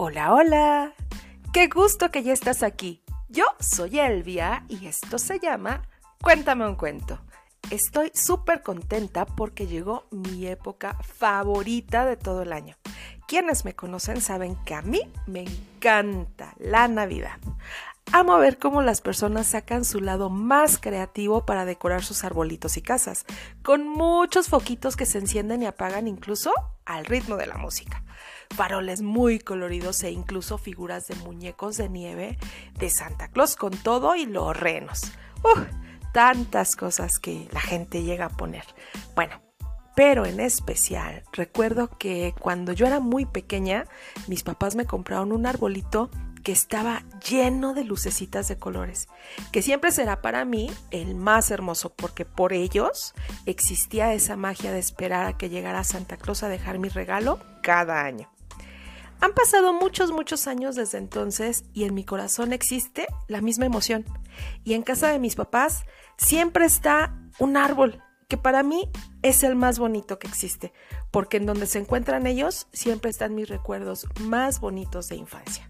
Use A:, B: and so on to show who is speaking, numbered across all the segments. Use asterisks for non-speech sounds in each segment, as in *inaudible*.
A: Hola, hola. Qué gusto que ya estás aquí. Yo soy Elvia y esto se llama Cuéntame un cuento. Estoy súper contenta porque llegó mi época favorita de todo el año. Quienes me conocen saben que a mí me encanta la Navidad. Amo ver cómo las personas sacan su lado más creativo para decorar sus arbolitos y casas, con muchos foquitos que se encienden y apagan incluso al ritmo de la música. Faroles muy coloridos e incluso figuras de muñecos de nieve de Santa Claus con todo y los renos. ¡Uh! Tantas cosas que la gente llega a poner. Bueno, pero en especial recuerdo que cuando yo era muy pequeña, mis papás me compraron un arbolito que estaba lleno de lucecitas de colores, que siempre será para mí el más hermoso porque por ellos existía esa magia de esperar a que llegara Santa Claus a dejar mi regalo cada año. Han pasado muchos, muchos años desde entonces y en mi corazón existe la misma emoción. Y en casa de mis papás siempre está un árbol que para mí es el más bonito que existe, porque en donde se encuentran ellos siempre están mis recuerdos más bonitos de infancia.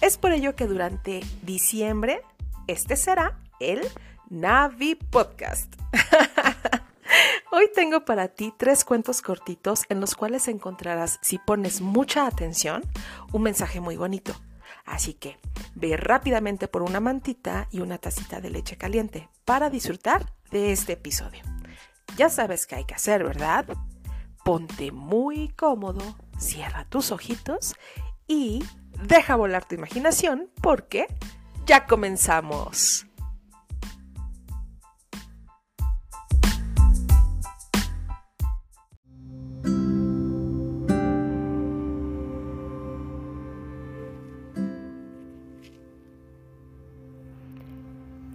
A: Es por ello que durante diciembre este será el Navi Podcast. *laughs* Hoy tengo para ti tres cuentos cortitos en los cuales encontrarás, si pones mucha atención, un mensaje muy bonito. Así que ve rápidamente por una mantita y una tacita de leche caliente para disfrutar de este episodio. Ya sabes qué hay que hacer, ¿verdad? Ponte muy cómodo, cierra tus ojitos y deja volar tu imaginación porque ya comenzamos.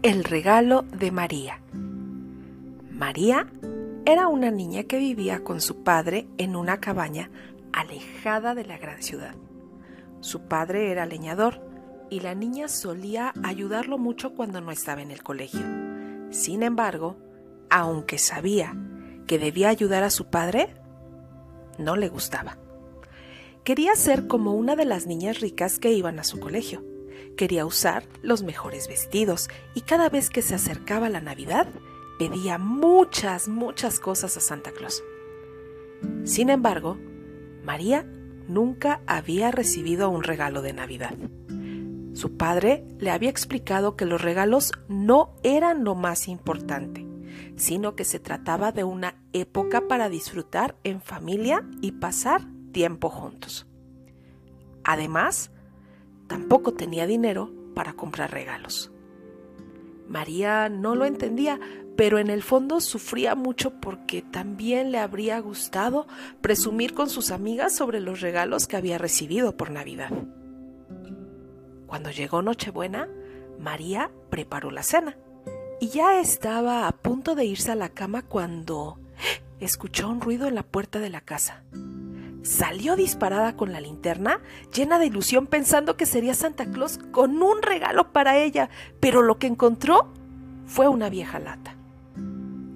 A: El regalo de María. María era una niña que vivía con su padre en una cabaña alejada de la gran ciudad. Su padre era leñador y la niña solía ayudarlo mucho cuando no estaba en el colegio. Sin embargo, aunque sabía que debía ayudar a su padre, no le gustaba. Quería ser como una de las niñas ricas que iban a su colegio. Quería usar los mejores vestidos y cada vez que se acercaba la Navidad pedía muchas, muchas cosas a Santa Claus. Sin embargo, María nunca había recibido un regalo de Navidad. Su padre le había explicado que los regalos no eran lo más importante, sino que se trataba de una época para disfrutar en familia y pasar tiempo juntos. Además, tampoco tenía dinero para comprar regalos. María no lo entendía, pero en el fondo sufría mucho porque también le habría gustado presumir con sus amigas sobre los regalos que había recibido por Navidad. Cuando llegó Nochebuena, María preparó la cena y ya estaba a punto de irse a la cama cuando escuchó un ruido en la puerta de la casa. Salió disparada con la linterna, llena de ilusión pensando que sería Santa Claus con un regalo para ella, pero lo que encontró fue una vieja lata.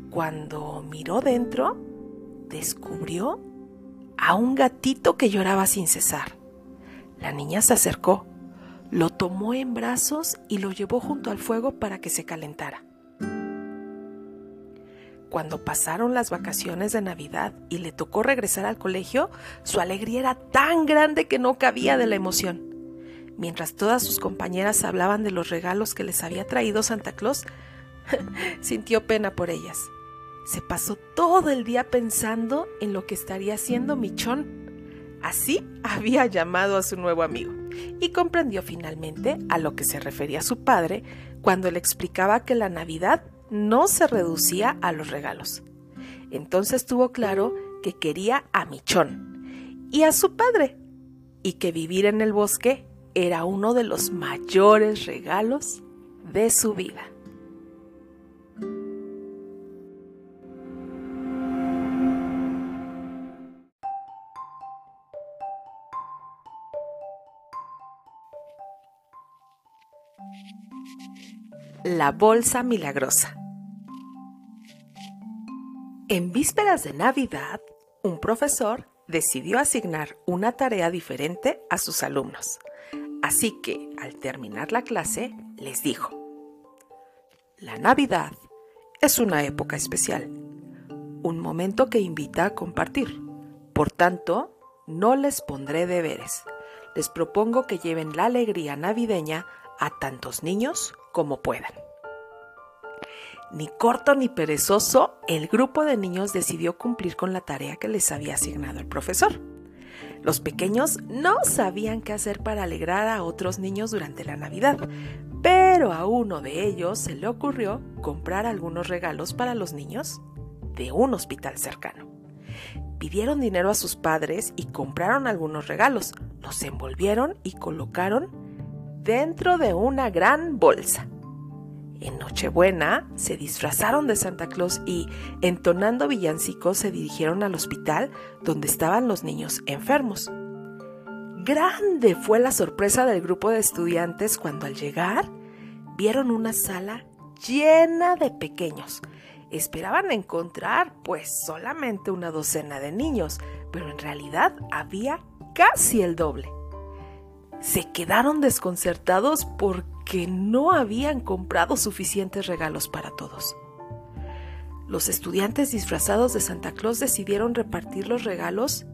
A: Cuando miró dentro, descubrió a un gatito que lloraba sin cesar. La niña se acercó, lo tomó en brazos y lo llevó junto al fuego para que se calentara. Cuando pasaron las vacaciones de Navidad y le tocó regresar al colegio, su alegría era tan grande que no cabía de la emoción. Mientras todas sus compañeras hablaban de los regalos que les había traído Santa Claus, *laughs* sintió pena por ellas. Se pasó todo el día pensando en lo que estaría haciendo Michón. Así había llamado a su nuevo amigo y comprendió finalmente a lo que se refería su padre cuando le explicaba que la Navidad no se reducía a los regalos. Entonces tuvo claro que quería a Michón y a su padre y que vivir en el bosque era uno de los mayores regalos de su vida. La bolsa milagrosa. En vísperas de Navidad, un profesor decidió asignar una tarea diferente a sus alumnos. Así que, al terminar la clase, les dijo, La Navidad es una época especial, un momento que invita a compartir. Por tanto, no les pondré deberes. Les propongo que lleven la alegría navideña a tantos niños como puedan. Ni corto ni perezoso, el grupo de niños decidió cumplir con la tarea que les había asignado el profesor. Los pequeños no sabían qué hacer para alegrar a otros niños durante la Navidad, pero a uno de ellos se le ocurrió comprar algunos regalos para los niños de un hospital cercano. Pidieron dinero a sus padres y compraron algunos regalos, los envolvieron y colocaron dentro de una gran bolsa. En Nochebuena se disfrazaron de Santa Claus y, entonando villancicos, se dirigieron al hospital donde estaban los niños enfermos. Grande fue la sorpresa del grupo de estudiantes cuando al llegar vieron una sala llena de pequeños. Esperaban encontrar pues solamente una docena de niños, pero en realidad había casi el doble. Se quedaron desconcertados porque que no habían comprado suficientes regalos para todos. Los estudiantes disfrazados de Santa Claus decidieron repartir los regalos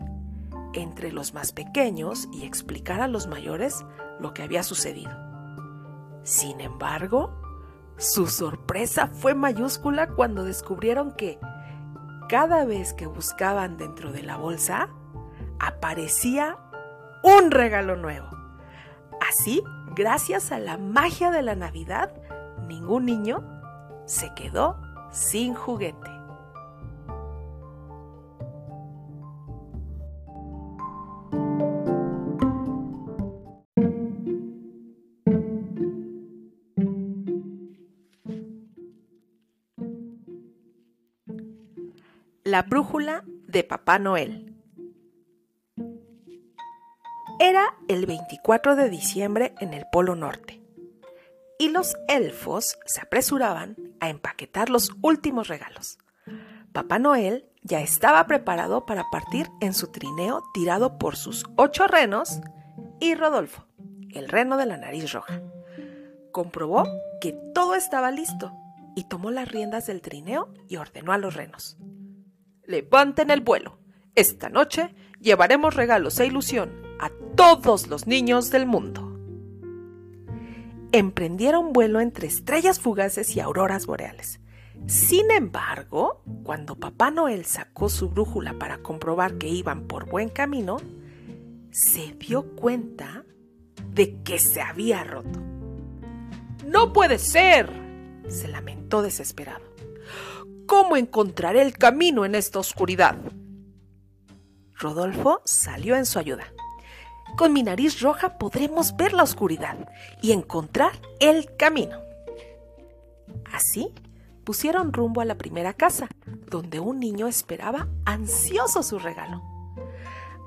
A: entre los más pequeños y explicar a los mayores lo que había sucedido. Sin embargo, su sorpresa fue mayúscula cuando descubrieron que cada vez que buscaban dentro de la bolsa, aparecía un regalo nuevo. Así gracias a la magia de la Navidad, ningún niño se quedó sin juguete. La brújula de Papá Noel. Era el 24 de diciembre en el Polo Norte y los elfos se apresuraban a empaquetar los últimos regalos. Papá Noel ya estaba preparado para partir en su trineo tirado por sus ocho renos y Rodolfo, el reno de la nariz roja. Comprobó que todo estaba listo y tomó las riendas del trineo y ordenó a los renos. Levanten el vuelo. Esta noche llevaremos regalos e ilusión a todos los niños del mundo. Emprendieron vuelo entre estrellas fugaces y auroras boreales. Sin embargo, cuando Papá Noel sacó su brújula para comprobar que iban por buen camino, se dio cuenta de que se había roto. ¡No puede ser! se lamentó desesperado. ¿Cómo encontraré el camino en esta oscuridad? Rodolfo salió en su ayuda. Con mi nariz roja podremos ver la oscuridad y encontrar el camino. Así pusieron rumbo a la primera casa, donde un niño esperaba ansioso su regalo.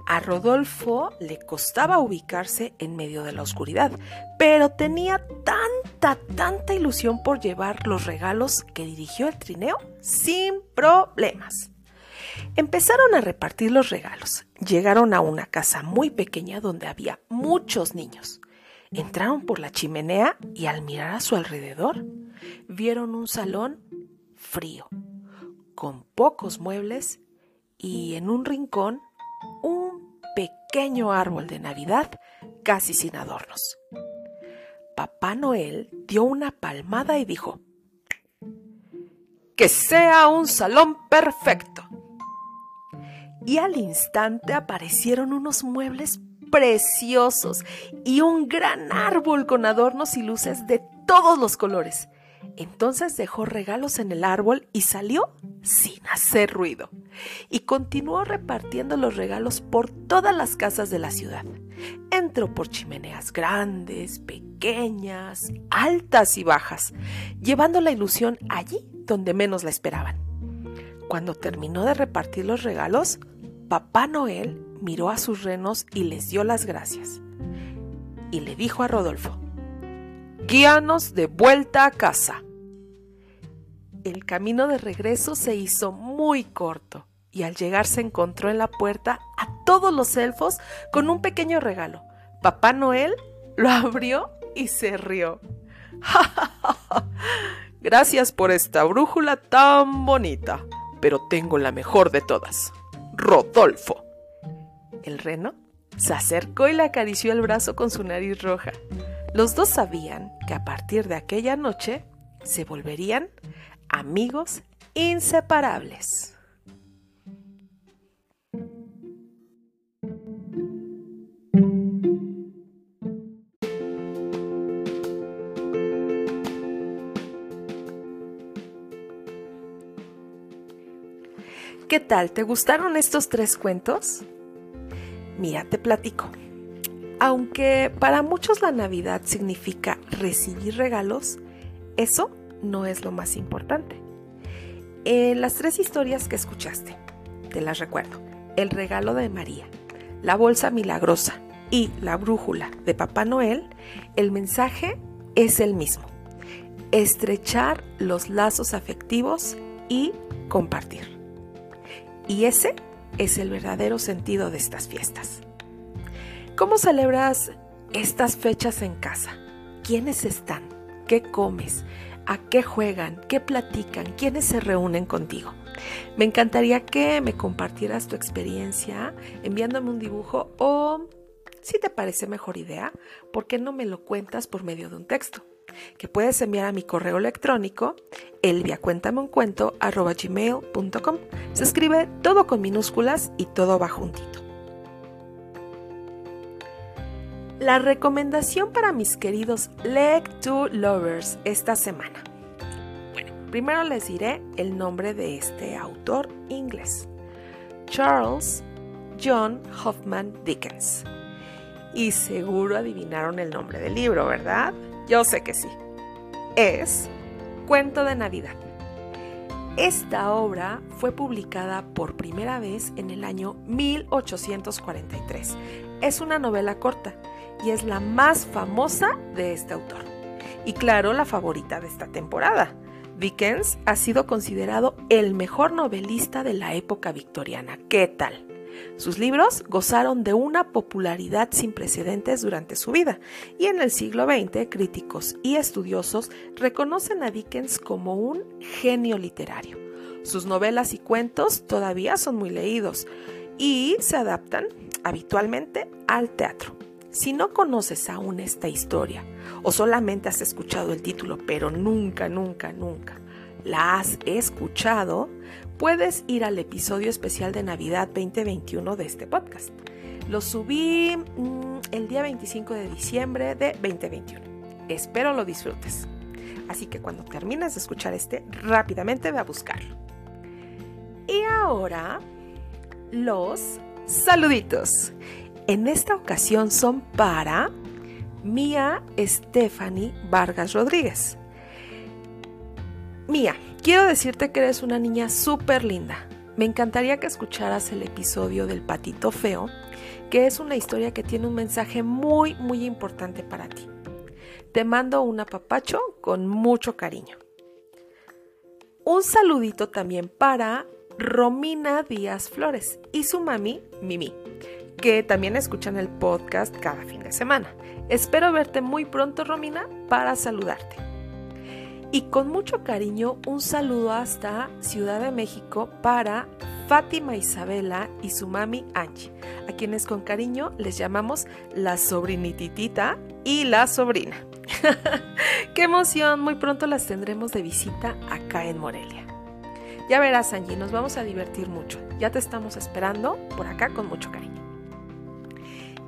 A: A Rodolfo le costaba ubicarse en medio de la oscuridad, pero tenía tanta, tanta ilusión por llevar los regalos que dirigió el trineo sin problemas. Empezaron a repartir los regalos. Llegaron a una casa muy pequeña donde había muchos niños. Entraron por la chimenea y al mirar a su alrededor vieron un salón frío, con pocos muebles y en un rincón un pequeño árbol de Navidad casi sin adornos. Papá Noel dio una palmada y dijo, Que sea un salón perfecto y al instante aparecieron unos muebles preciosos y un gran árbol con adornos y luces de todos los colores. Entonces dejó regalos en el árbol y salió sin hacer ruido. Y continuó repartiendo los regalos por todas las casas de la ciudad. Entró por chimeneas grandes, pequeñas, altas y bajas, llevando la ilusión allí donde menos la esperaban. Cuando terminó de repartir los regalos, Papá Noel miró a sus renos y les dio las gracias. Y le dijo a Rodolfo, Guíanos de vuelta a casa. El camino de regreso se hizo muy corto y al llegar se encontró en la puerta a todos los elfos con un pequeño regalo. Papá Noel lo abrió y se rió. *laughs* Gracias por esta brújula tan bonita, pero tengo la mejor de todas. Rodolfo. El reno se acercó y le acarició el brazo con su nariz roja. Los dos sabían que a partir de aquella noche se volverían amigos inseparables. ¿Qué tal? ¿Te gustaron estos tres cuentos? Mira, te platico. Aunque para muchos la Navidad significa recibir regalos, eso no es lo más importante. En las tres historias que escuchaste, te las recuerdo. El regalo de María, la bolsa milagrosa y la brújula de Papá Noel, el mensaje es el mismo. Estrechar los lazos afectivos y compartir. Y ese es el verdadero sentido de estas fiestas. ¿Cómo celebras estas fechas en casa? ¿Quiénes están? ¿Qué comes? ¿A qué juegan? ¿Qué platican? ¿Quiénes se reúnen contigo? Me encantaría que me compartieras tu experiencia enviándome un dibujo o, si te parece mejor idea, ¿por qué no me lo cuentas por medio de un texto? Que puedes enviar a mi correo electrónico elviacuéntameuncuento.com. Se escribe todo con minúsculas y todo va juntito. La recomendación para mis queridos 2 Lovers esta semana. Bueno, primero les diré el nombre de este autor inglés. Charles John Hoffman Dickens. Y seguro adivinaron el nombre del libro, ¿verdad? Yo sé que sí. Es Cuento de Navidad. Esta obra fue publicada por primera vez en el año 1843. Es una novela corta y es la más famosa de este autor. Y claro, la favorita de esta temporada. Dickens ha sido considerado el mejor novelista de la época victoriana. ¿Qué tal? Sus libros gozaron de una popularidad sin precedentes durante su vida y en el siglo XX críticos y estudiosos reconocen a Dickens como un genio literario. Sus novelas y cuentos todavía son muy leídos y se adaptan habitualmente al teatro. Si no conoces aún esta historia o solamente has escuchado el título pero nunca, nunca, nunca la has escuchado, puedes ir al episodio especial de Navidad 2021 de este podcast. Lo subí mm, el día 25 de diciembre de 2021. Espero lo disfrutes. Así que cuando termines de escuchar este, rápidamente ve a buscarlo. Y ahora, los saluditos. En esta ocasión son para Mía Stephanie Vargas Rodríguez. Mía, Quiero decirte que eres una niña súper linda. Me encantaría que escucharas el episodio del patito feo, que es una historia que tiene un mensaje muy, muy importante para ti. Te mando un apapacho con mucho cariño. Un saludito también para Romina Díaz Flores y su mami, Mimi, que también escuchan el podcast cada fin de semana. Espero verte muy pronto, Romina, para saludarte. Y con mucho cariño, un saludo hasta Ciudad de México para Fátima Isabela y su mami Angie, a quienes con cariño les llamamos la sobrinititita y la sobrina. *laughs* ¡Qué emoción! Muy pronto las tendremos de visita acá en Morelia. Ya verás, Angie, nos vamos a divertir mucho. Ya te estamos esperando por acá con mucho cariño.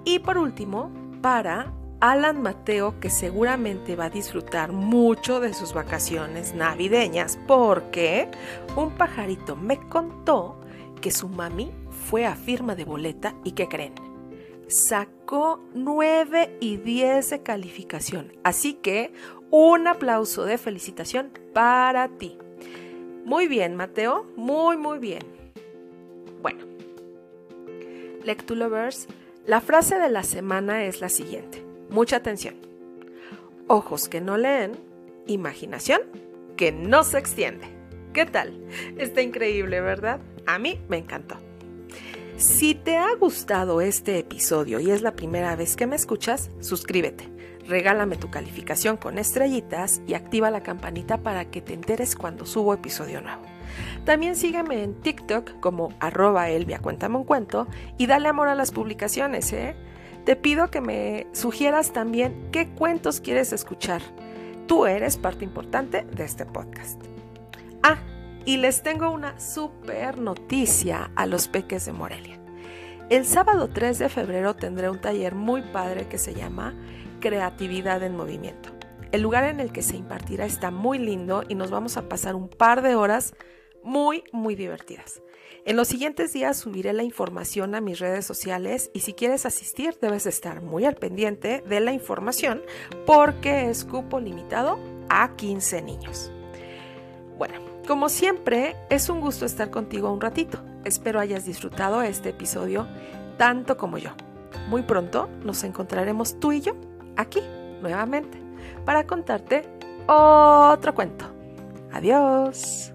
A: Y por último, para Alan Mateo, que seguramente va a disfrutar mucho de sus vacaciones navideñas, porque un pajarito me contó que su mami fue a firma de boleta y que creen, sacó 9 y 10 de calificación. Así que un aplauso de felicitación para ti. Muy bien, Mateo, muy, muy bien. Bueno, Lectulovers, la frase de la semana es la siguiente. Mucha atención. Ojos que no leen, imaginación que no se extiende. ¿Qué tal? Está increíble, ¿verdad? A mí me encantó. Si te ha gustado este episodio y es la primera vez que me escuchas, suscríbete, regálame tu calificación con estrellitas y activa la campanita para que te enteres cuando subo episodio nuevo. También sígueme en TikTok como arroba Elvia y dale amor a las publicaciones, ¿eh? Te pido que me sugieras también qué cuentos quieres escuchar. Tú eres parte importante de este podcast. Ah, y les tengo una super noticia a los peques de Morelia. El sábado 3 de febrero tendré un taller muy padre que se llama Creatividad en Movimiento. El lugar en el que se impartirá está muy lindo y nos vamos a pasar un par de horas muy, muy divertidas. En los siguientes días subiré la información a mis redes sociales y si quieres asistir debes estar muy al pendiente de la información porque es cupo limitado a 15 niños. Bueno, como siempre, es un gusto estar contigo un ratito. Espero hayas disfrutado este episodio tanto como yo. Muy pronto nos encontraremos tú y yo aquí nuevamente para contarte otro cuento. Adiós.